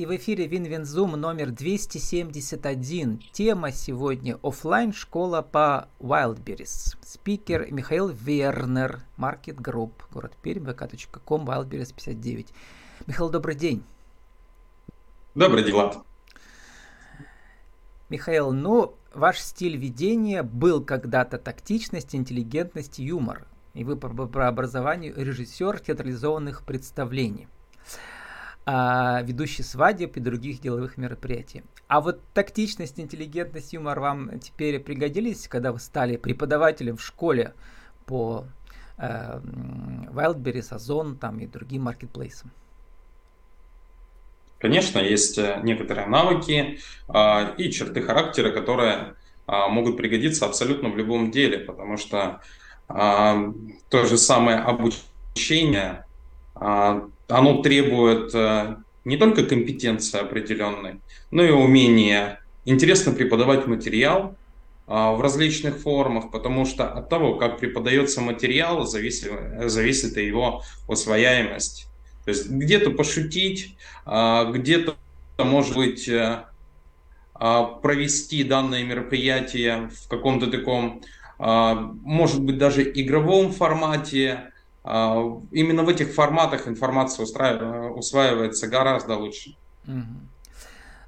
И в эфире Win-Win Zoom номер 271. Тема сегодня офлайн школа по Wildberries. Спикер Михаил Вернер, Market Group, город Пермь, vk.com, Wildberries 59. Михаил, добрый день. Добрый день, Влад. Михаил, ну, ваш стиль ведения был когда-то тактичность, интеллигентность, юмор. И вы по, по образованию режиссер театрализованных представлений а, ведущий свадеб и других деловых мероприятий. А вот тактичность, интеллигентность, юмор вам теперь пригодились, когда вы стали преподавателем в школе по э, Wildberries, Озон там, и другим маркетплейсам? Конечно, есть э, некоторые навыки э, и черты характера, которые э, могут пригодиться абсолютно в любом деле, потому что э, то же самое обучение оно требует э, не только компетенции определенной, но и умения интересно преподавать материал э, в различных формах, потому что от того, как преподается материал, зависит, зависит и его усвояемость. То есть где-то пошутить, э, где-то, может быть, провести данное мероприятие в каком-то таком, может быть, даже игровом формате, а, именно в этих форматах информация усваивается гораздо лучше.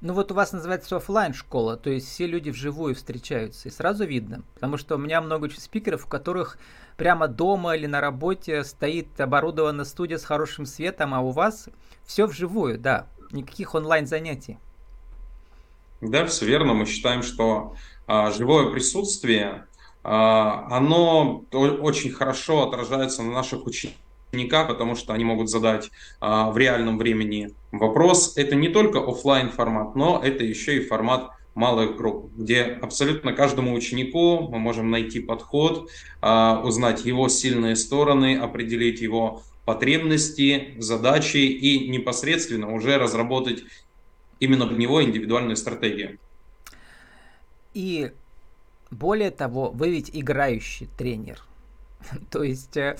Ну вот у вас называется офлайн школа, то есть все люди вживую встречаются, и сразу видно. Потому что у меня много спикеров, у которых прямо дома или на работе стоит оборудована студия с хорошим светом, а у вас все вживую, да, никаких онлайн занятий. Да, все верно. Мы считаем, что а, живое присутствие а, оно очень хорошо отражается на наших учениках, потому что они могут задать а, в реальном времени вопрос. Это не только офлайн формат, но это еще и формат малых групп, где абсолютно каждому ученику мы можем найти подход, а, узнать его сильные стороны, определить его потребности, задачи и непосредственно уже разработать именно под него индивидуальную стратегию. И более того, вы ведь играющий тренер. То есть э,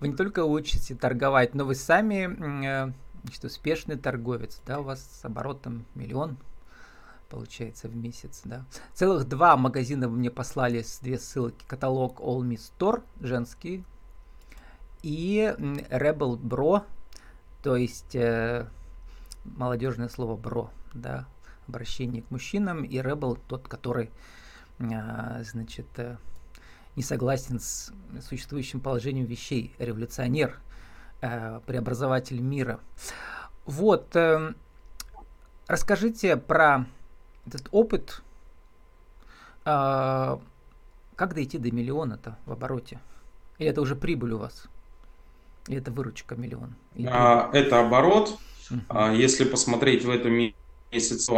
вы не только учите торговать, но вы сами э, значит, успешный торговец, да, у вас с оборотом миллион получается в месяц, да. Целых два магазина вы мне послали с две ссылки. Каталог All Me Store, женский, и Rebel Bro, то есть э, молодежное слово бро, да, обращение к мужчинам, и Rebel тот, который значит, э, не согласен с существующим положением вещей, революционер, э, преобразователь мира. Вот, э, расскажите про этот опыт, а, как дойти до миллиона-то в обороте? Или это уже прибыль у вас? Или это выручка миллион? А, это оборот. Если посмотреть в этом месяце,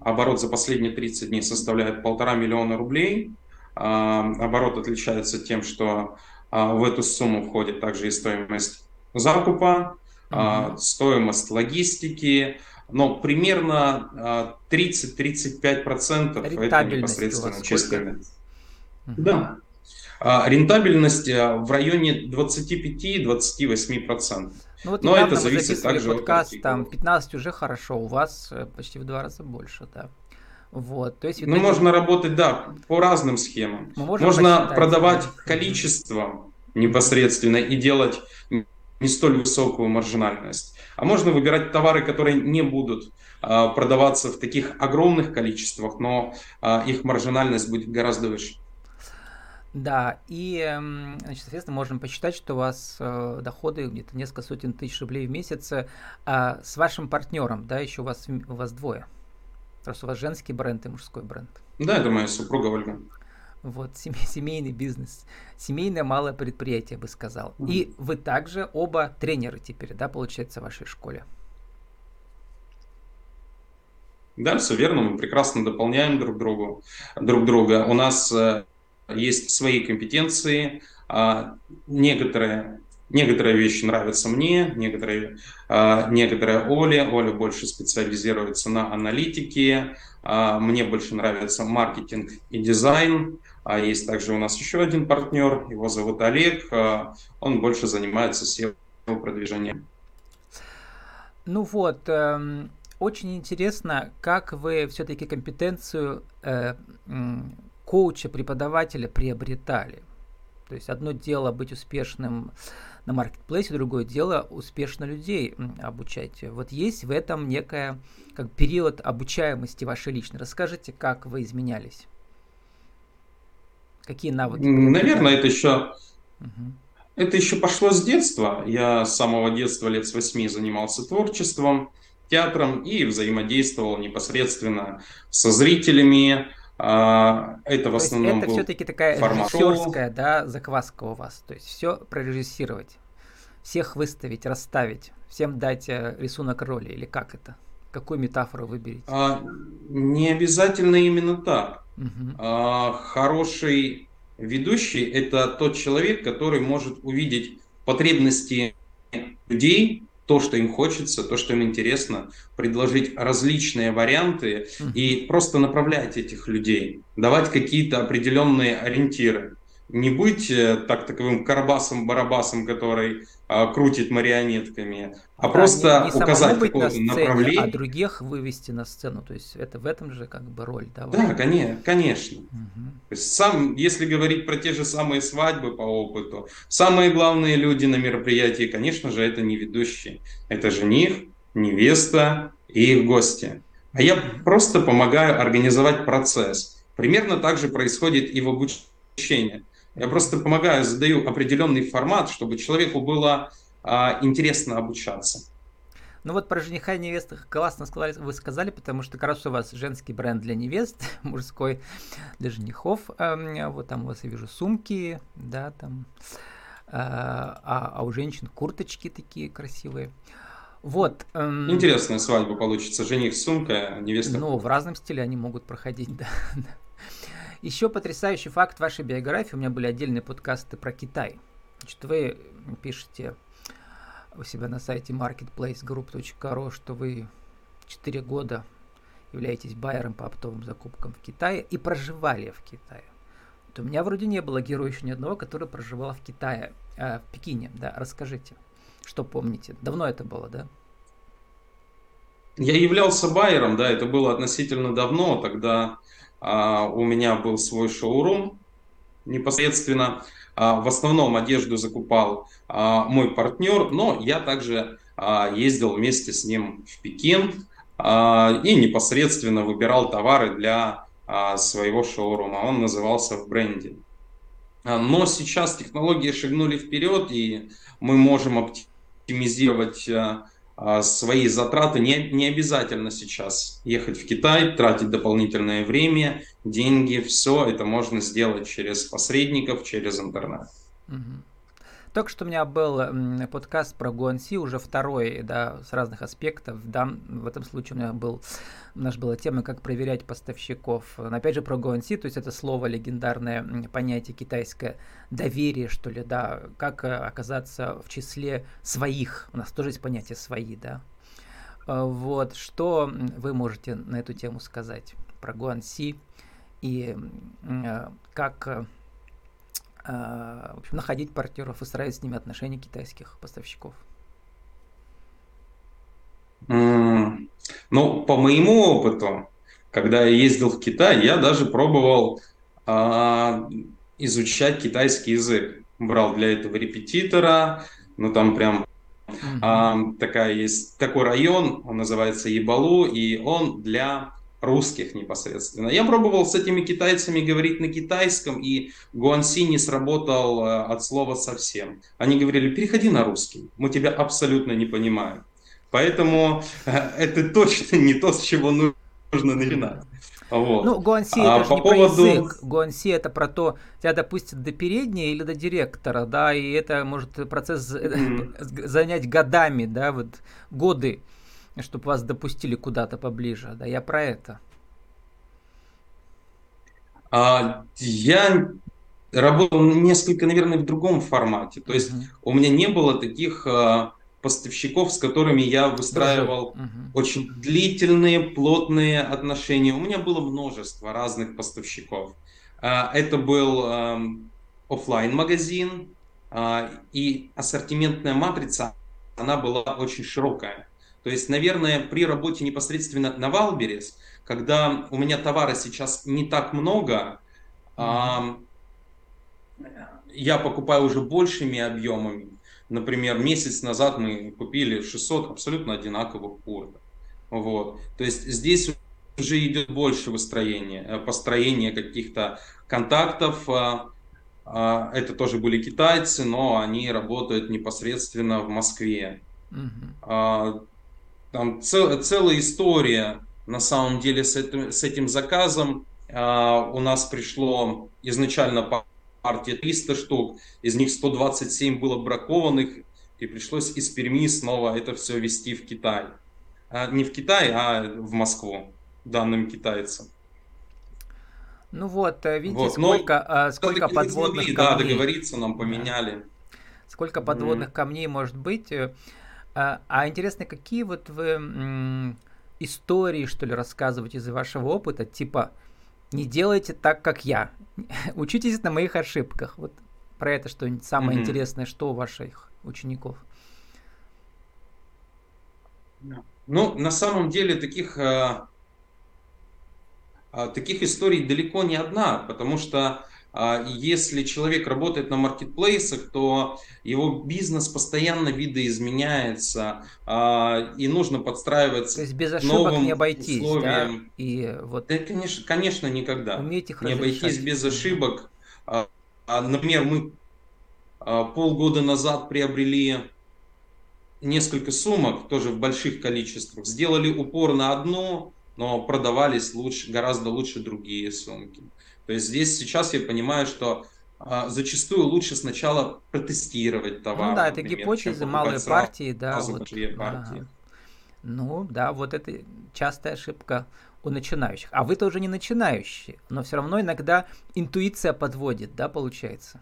Оборот за последние 30 дней составляет полтора миллиона рублей. А, оборот отличается тем, что а, в эту сумму входит также и стоимость закупа, mm-hmm. стоимость логистики, но примерно 30-35% это непосредственно чистыми. Mm-hmm. Да. Рентабельность в районе 25-28%. Ну вот Но это зависит также подкаст, от там 15 уже хорошо, у вас э, почти в два раза больше, да. Вот, то есть, ну, можно работать, да, по разным схемам. Можно продавать количеством непосредственно и делать не столь высокую маржинальность. А можно выбирать товары, которые не будут а, продаваться в таких огромных количествах, но а, их маржинальность будет гораздо выше. Да, и, значит, соответственно, можем посчитать, что у вас э, доходы где-то несколько сотен тысяч рублей в месяц э, с вашим партнером, да, еще у вас, у вас двое. Просто у вас женский бренд и мужской бренд. Да, это моя супруга Ольга. Вот, семейный бизнес, семейное малое предприятие, бы сказал. Mm. И вы также оба тренеры теперь, да, получается, в вашей школе? Да, все верно, мы прекрасно дополняем друг другу, друг друга. У нас э, есть свои компетенции, а, некоторые Некоторые вещи нравятся мне, некоторые, а, некоторые Оле. Оля больше специализируется на аналитике, а, мне больше нравится маркетинг и дизайн. Есть также у нас еще один партнер, его зовут Олег, он больше занимается SEO продвижением. Ну вот, эм, очень интересно, как вы все-таки компетенцию э, коуча, преподавателя приобретали. То есть одно дело быть успешным на маркетплейсе, другое дело успешно людей обучать. Вот есть в этом некая как период обучаемости вашей личной. Расскажите, как вы изменялись? Какие навыки? Наверное, это еще угу. это еще пошло с детства. Я с самого детства лет с восьми занимался творчеством, театром и взаимодействовал непосредственно со зрителями, а, это в основном это все-таки такая формат режиссерская, да, закваска у вас. То есть все прорежиссировать, всех выставить, расставить, всем дать э, рисунок роли или как это? Какую метафору выберете? А, не обязательно именно так. Угу. А, хороший ведущий это тот человек, который может увидеть потребности людей то, что им хочется, то, что им интересно, предложить различные варианты и просто направлять этих людей, давать какие-то определенные ориентиры. Не быть э, так таковым карабасом-барабасом, который крутит марионетками, а да, просто не, не указать какое-то направление. А других вывести на сцену. То есть это в этом же как бы роль. Да, да конечно. конечно. Угу. То есть сам, если говорить про те же самые свадьбы по опыту, самые главные люди на мероприятии, конечно же, это не ведущие. Это жених, невеста и их гости. А я просто помогаю организовать процесс. Примерно так же происходит и в обучении. Я просто помогаю, задаю определенный формат, чтобы человеку было а, интересно обучаться. Ну вот про жениха и невесту классно сказали, вы сказали, потому что как раз у вас женский бренд для невест, мужской для женихов. Эм, вот там у вас я вижу сумки, да, там. Э, а, а у женщин курточки такие красивые. Вот. Эм, Интересная свадьба получится. Жених сумка, невеста. Ну, в разном стиле они могут проходить, да. Еще потрясающий факт вашей биографии. У меня были отдельные подкасты про Китай. Значит, вы пишете у себя на сайте marketplacegroup.ru, что вы 4 года являетесь байером по оптовым закупкам в Китае и проживали в Китае. Вот у меня вроде не было героя еще ни одного, который проживал в Китае, э, в Пекине. Да, расскажите, что помните? Давно это было, да? Я являлся байером, да, это было относительно давно, тогда у меня был свой шоурум непосредственно. А, в основном одежду закупал а, мой партнер, но я также ездил вместе с ним в Пекин и непосредственно выбирал товары для своего шоурума. Он назывался в бренде. Но сейчас технологии шагнули вперед, и мы можем оптимизировать а, свои затраты. Не, не обязательно сейчас ехать в Китай, тратить дополнительное время, деньги, все это можно сделать через посредников, через интернет. Угу. Только что у меня был подкаст про Гуанси, уже второй, да, с разных аспектов. Да, в этом случае у меня был, у нас была тема, как проверять поставщиков. Опять же про Гуанси, то есть это слово легендарное понятие китайское, доверие, что ли, да, как э, оказаться в числе своих. У нас тоже есть понятие свои, да. Э, вот, что вы можете на эту тему сказать про Гуанси и э, как а, в общем, находить партнеров и строить с ними отношения китайских поставщиков? Mm. Ну, по моему опыту, когда я ездил в Китай, я даже пробовал а, изучать китайский язык. Брал для этого репетитора, ну там прям а, такая есть такой район, он называется Ебалу, и он для русских непосредственно. Я пробовал с этими китайцами говорить на китайском, и Гуанси не сработал э, от слова совсем. Они говорили, переходи на русский, мы тебя абсолютно не понимаем. Поэтому э, это точно не то, с чего нужно начинать. Вот. Ну, Гуанси а это же не поводу... про язык. Гуанси это про то, тебя допустят до передней или до директора, да, и это может процесс mm-hmm. занять годами, да, вот годы чтобы вас допустили куда-то поближе. Да, я про это. А, я работал несколько, наверное, в другом формате. То есть uh-huh. у меня не было таких а, поставщиков, с которыми я выстраивал uh-huh. очень длительные, плотные отношения. У меня было множество разных поставщиков. А, это был а, офлайн магазин а, и ассортиментная матрица, она была очень широкая. То есть, наверное, при работе непосредственно на Валберес, когда у меня товара сейчас не так много, mm-hmm. я покупаю уже большими объемами. Например, месяц назад мы купили 600 абсолютно одинаковых курток. Вот. То есть здесь уже идет больше выстроения, э, построение каких-то контактов. А, а, это тоже были китайцы, но они работают непосредственно в Москве. Угу. Там цел, целая история на самом деле с этим, с этим заказом. У нас пришло изначально партия 300 штук, из них 127 было бракованных, и пришлось из Перми снова это все вести в Китай. Не в Китай, а в Москву данным китайцам. Ну вот, э, видите, вот. сколько, Но, э, сколько подводных смогли, камней. Да, договориться нам поменяли. Сколько подводных mm. камней может быть. Э, а интересно, какие вот вы истории, что ли, рассказываете из вашего опыта, типа не делайте так, как я. Учитесь на моих ошибках. Вот про это что-нибудь самое mm-hmm. интересное, что у ваших учеников. Ну, на самом деле таких а, таких историй далеко не одна, потому что а, если человек работает на маркетплейсах, то его бизнес постоянно видоизменяется, а, и нужно подстраиваться. То есть без ошибок новым не обойтись, условиям. да? И вот... Да, конечно, конечно, никогда. Умейте их не обойтись без ошибок. Например, мы полгода назад приобрели несколько сумок, тоже в больших количествах, сделали упор на одну, но продавались лучше, гораздо лучше другие сумки. То есть здесь сейчас я понимаю, что а, зачастую лучше сначала протестировать товар. Ну да, это гипотезы, малые партии, да. Вот, партии. Ага. Ну да, вот это частая ошибка у начинающих. А вы тоже не начинающие, но все равно иногда интуиция подводит, да, получается?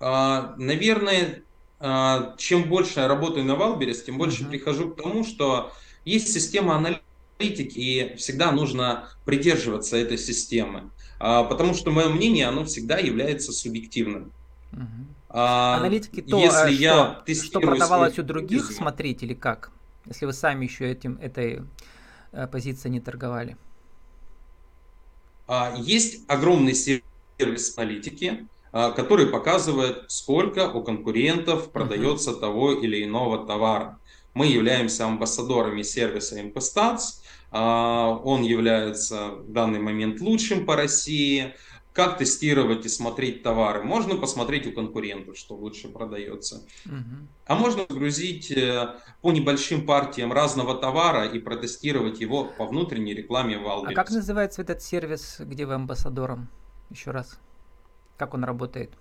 А, наверное, а, чем больше я работаю на Валберес, тем больше uh-huh. прихожу к тому, что есть система аналитики, и всегда нужно придерживаться этой системы. А, потому что мое мнение, оно всегда является субъективным. Угу. А, Аналитика - то есть что, что продавалось у других смотреть или как? Если вы сами еще этим, этой э, позицией не торговали. А, есть огромный сервис аналитики, который показывает, сколько у конкурентов продается uh того или иного товара. Мы являемся амбассадорами сервиса Impestats. А, он является в данный момент лучшим по России. Как тестировать и смотреть товары? Можно посмотреть у конкурентов, что лучше продается. Угу. А можно грузить э, по небольшим партиям разного товара и протестировать его по внутренней рекламе в Wildberries. А как называется этот сервис, где вы амбассадором? Еще раз. Как он работает?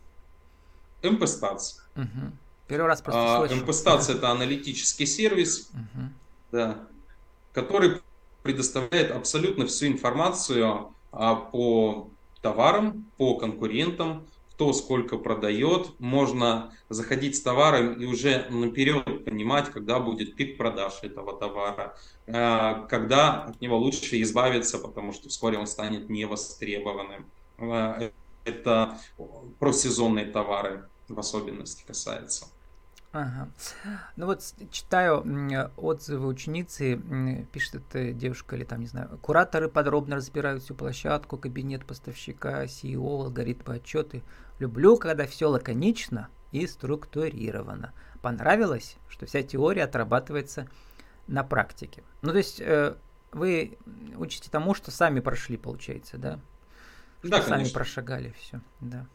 Impestats. Угу. Первый раз просто а, слышу. Импостация это аналитический сервис, угу. да, который предоставляет абсолютно всю информацию а, по товарам, по конкурентам, кто сколько продает. Можно заходить с товаром и уже наперед понимать, когда будет пик продаж этого товара, а, когда от него лучше избавиться, потому что вскоре он станет невостребованным. А, это просезонные товары в особенности касается. Ага. Ну вот читаю отзывы ученицы, пишет эта девушка или там, не знаю, кураторы подробно разбирают всю площадку, кабинет поставщика, CEO, алгоритмы, отчеты. Люблю, когда все лаконично и структурировано. Понравилось, что вся теория отрабатывается на практике. Ну, то есть э, вы учите тому, что сами прошли, получается, да? Что да, сами прошагали все, да.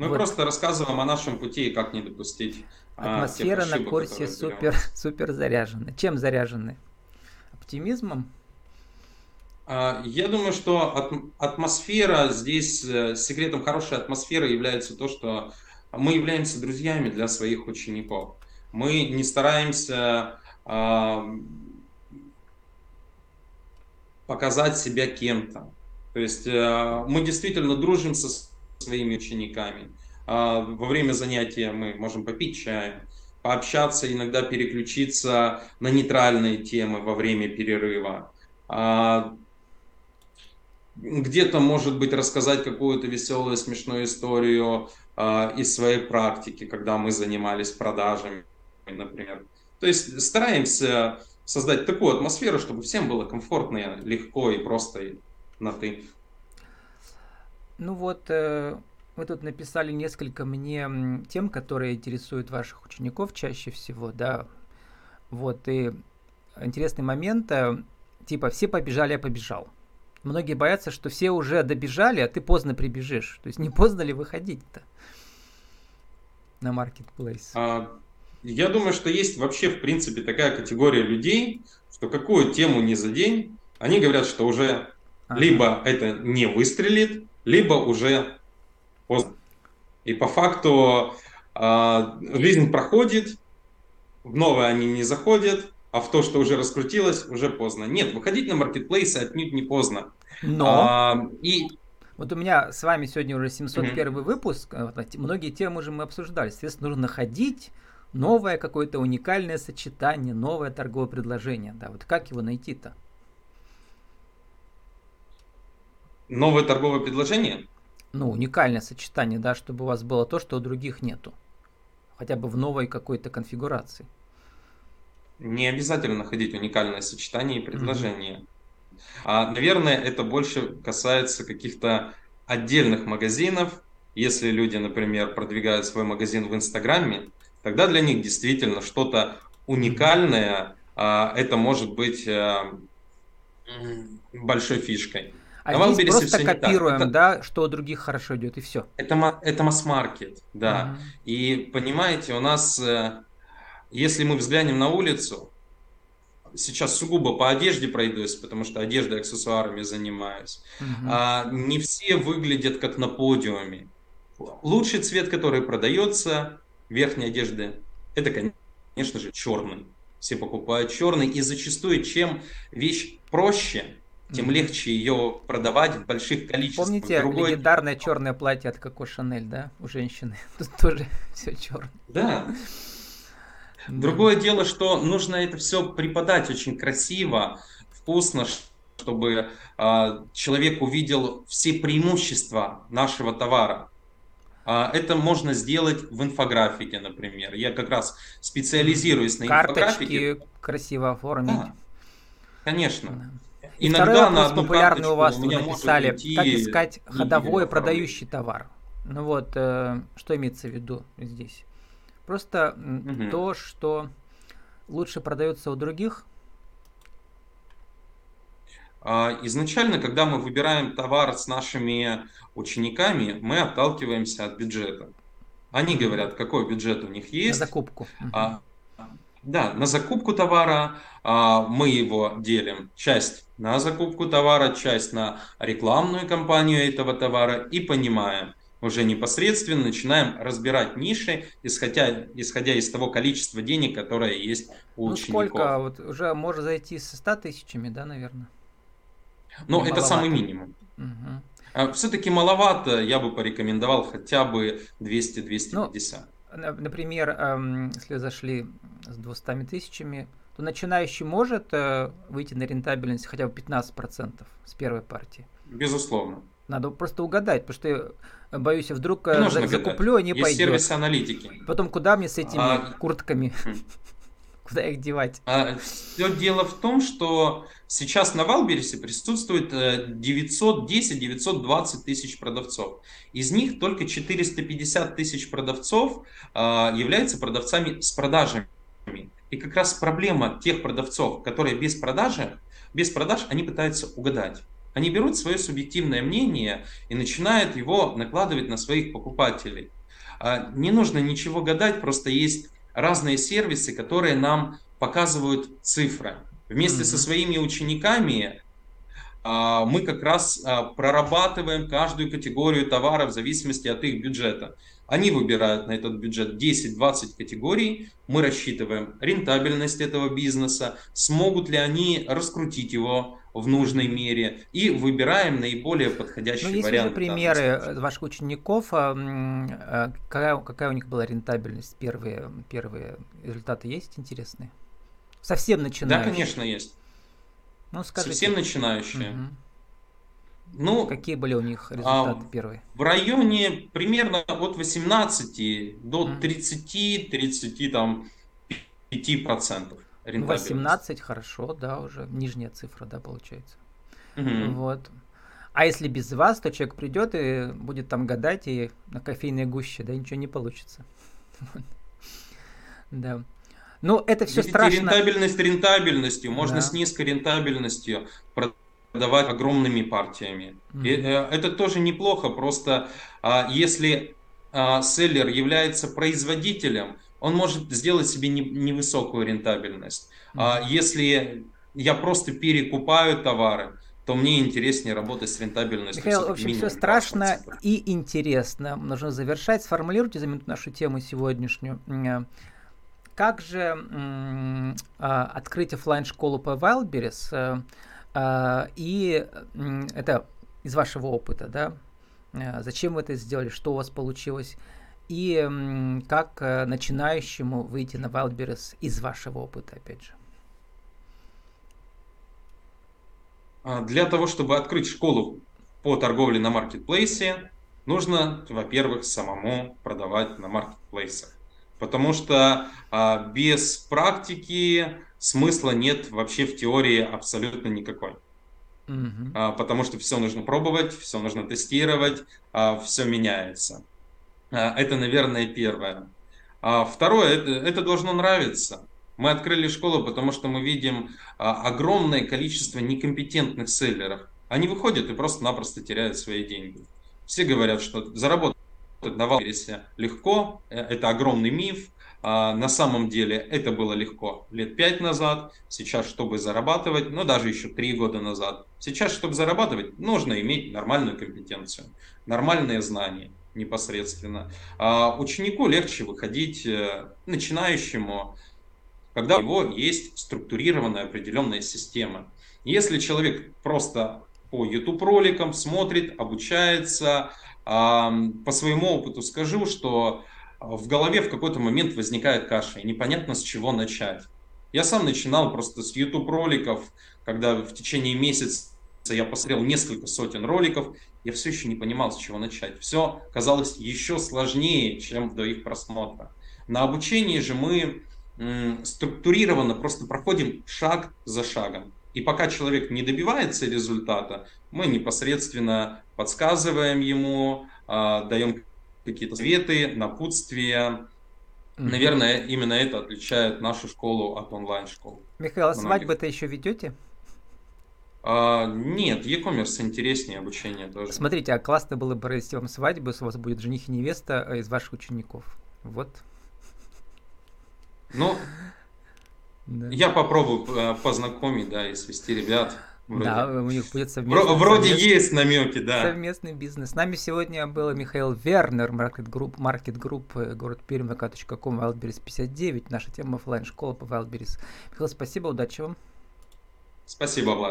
Мы вот. просто рассказываем о нашем пути и как не допустить а, Атмосфера ошибок, на курсе супер, супер заряжена. Чем заряжены? Оптимизмом? А, я думаю, что атмосфера здесь, э, секретом хорошей атмосферы является то, что мы являемся друзьями для своих учеников. Мы не стараемся а, показать себя кем-то. То есть э, мы действительно дружим со своими учениками. А, во время занятия мы можем попить чай, пообщаться, иногда переключиться на нейтральные темы во время перерыва. А, где-то, может быть, рассказать какую-то веселую, смешную историю а, из своей практики, когда мы занимались продажами, например. То есть стараемся создать такую атмосферу, чтобы всем было комфортно, легко и просто на «ты». Ну вот, э, вы тут написали несколько мне тем, которые интересуют ваших учеников чаще всего, да. Вот, и интересный момент, э, типа, все побежали, я побежал. Многие боятся, что все уже добежали, а ты поздно прибежишь. То есть не поздно ли выходить-то на маркетплейс? А, я думаю, что есть вообще, в принципе, такая категория людей, что какую тему не за день, они говорят, что уже ага. либо это не выстрелит, либо уже поздно. И по факту э, жизнь проходит, в новое они не заходят, а в то, что уже раскрутилось, уже поздно. Нет, выходить на маркетплейсы отнюдь не поздно. Но... А, и... Вот у меня с вами сегодня уже 701 mm-hmm. выпуск. Многие темы уже мы обсуждали. Соответственно, нужно находить новое какое-то уникальное сочетание, новое торговое предложение. Да, вот как его найти-то? Новое торговое предложение? Ну, уникальное сочетание, да, чтобы у вас было то, что у других нету. Хотя бы в новой какой-то конфигурации. Не обязательно находить уникальное сочетание и предложение. Mm-hmm. А, наверное, это больше касается каких-то отдельных магазинов. Если люди, например, продвигают свой магазин в Инстаграме, тогда для них действительно что-то уникальное, а, это может быть а, большой фишкой. А на здесь просто копируем, это, да, что у других хорошо идет, и все. Это, это масс-маркет, да. Uh-huh. И понимаете, у нас, э, если мы взглянем на улицу, сейчас сугубо по одежде пройдусь, потому что одеждой и аксессуарами занимаюсь. Uh-huh. А, не все выглядят как на подиуме. Лучший цвет, который продается верхней одежды, это, конечно же, черный. Все покупают черный, и зачастую, чем вещь проще, тем легче ее продавать в больших количествах. Помните Другой... легендарное черное платье от Коко Шанель, да, у женщины? Тут тоже все черное. Да. Другое дело, что нужно это все преподать очень красиво, вкусно, чтобы э, человек увидел все преимущества нашего товара. Э, это можно сделать в инфографике, например. Я как раз специализируюсь на Карточки инфографике. красиво оформить. Да, конечно. Да. Иногда второй вопрос популярный у вас, вы написали, идти... как искать ходовой продающий товар. Ну вот, э, что имеется в виду здесь? Просто угу. то, что лучше продается у других. А, изначально, когда мы выбираем товар с нашими учениками, мы отталкиваемся от бюджета. Они говорят, какой бюджет у них есть. На закупку. А, да, на закупку товара а, мы его делим. Часть на закупку товара, часть на рекламную кампанию этого товара и понимаем, уже непосредственно начинаем разбирать ниши, исходя, исходя из того количества денег, которое есть у ну, учеников. сколько? Вот уже можно зайти со 100 тысячами, да, наверное? Ну, это самый минимум. Угу. А, Все-таки маловато, я бы порекомендовал хотя бы 200-250. Ну, например, эм, если зашли с 200 тысячами, то начинающий может э, выйти на рентабельность хотя бы 15% с первой партии. Безусловно. Надо просто угадать, потому что я боюсь, вдруг э, за, закуплю, а не Есть пойдет. сервисы аналитики. Потом куда мне с этими а... куртками? Хм. Куда их девать? А, все дело в том, что сейчас на Валбересе присутствует 910-920 э, тысяч продавцов. Из них только 450 тысяч продавцов а, являются продавцами с продажами. И как раз проблема тех продавцов, которые без продажи, без продаж, они пытаются угадать. Они берут свое субъективное мнение и начинают его накладывать на своих покупателей. А, не нужно ничего гадать, просто есть разные сервисы, которые нам показывают цифры. Вместе mm-hmm. со своими учениками а, мы как раз а, прорабатываем каждую категорию товара в зависимости от их бюджета. Они выбирают на этот бюджет 10-20 категорий, мы рассчитываем рентабельность этого бизнеса, смогут ли они раскрутить его в нужной мере и выбираем наиболее подходящий ну, есть вариант. Есть примеры ваших учеников, а, какая, какая у них была рентабельность, первые, первые результаты есть интересные? Совсем начинающие? Да, конечно, есть. Ну, скажите. Совсем начинающие. Угу. Ну, Какие были у них результаты а, первые? В районе примерно от 18 до 30, 30 там 18 хорошо, да, уже нижняя цифра, да, получается. Угу. Вот. А если без вас, то человек придет и будет там гадать и на кофейной гуще, да, ничего не получится. Да. Ну, это все страшно. Рентабельность рентабельностью. Можно да. с низкой рентабельностью продавать огромными партиями. Mm-hmm. И, э, это тоже неплохо. Просто а, если а, селлер является производителем, он может сделать себе не, невысокую рентабельность. Mm-hmm. А если я просто перекупаю товары, то мне интереснее работать с рентабельностью. Михаил, в общем, все страшно и интересно. Нужно завершать. Сформулируйте за минуту нашу тему сегодняшнюю. Э, как же открыть офлайн школу по Wildberries? Э, э, и это из вашего опыта, да? Зачем вы это сделали? Что у вас получилось? И как начинающему выйти на Wildberries из вашего опыта, опять же? А, для того, чтобы открыть школу по торговле на маркетплейсе, нужно, во-первых, самому продавать на маркетплейсах. Потому что а, без практики смысла нет вообще в теории абсолютно никакой. Mm-hmm. А, потому что все нужно пробовать, все нужно тестировать, а, все меняется. А, это, наверное, первое. А второе, это, это должно нравиться. Мы открыли школу, потому что мы видим а, огромное количество некомпетентных селлеров. Они выходят и просто-напросто теряют свои деньги. Все говорят, что заработать на Валбересе легко, э, это огромный миф. А на самом деле это было легко лет пять назад, сейчас, чтобы зарабатывать, ну даже еще три года назад. Сейчас, чтобы зарабатывать, нужно иметь нормальную компетенцию, нормальные знания непосредственно. А ученику легче выходить, э, начинающему, когда у него есть структурированная определенная система. Если человек просто по YouTube роликам смотрит, обучается, по своему опыту скажу, что в голове в какой-то момент возникает каша, и непонятно с чего начать. Я сам начинал просто с YouTube роликов, когда в течение месяца я посмотрел несколько сотен роликов, я все еще не понимал, с чего начать. Все казалось еще сложнее, чем до их просмотра. На обучении же мы структурированно просто проходим шаг за шагом. И пока человек не добивается результата, мы непосредственно подсказываем ему, а, даем какие-то советы, напутствия. Наверное, именно это отличает нашу школу от онлайн-школы. Михаил, а свадьбы-то еще ведете? А, нет, e-commerce интереснее обучение тоже. Смотрите, а классно было бы провести вам свадьбу, если у вас будет жених и невеста из ваших учеников. Вот ну, да. я попробую э, познакомить, да, и свести ребят. Вроде. Да, у них будет совместный. Вроде совместный, есть намеки, да. Совместный бизнес. С нами сегодня был Михаил Вернер, Market Group, Market Group город Пермь, vk.com, Wildberries 59. Наша тема офлайн школа по Wildberries. Михаил, спасибо, удачи вам. Спасибо, Влад.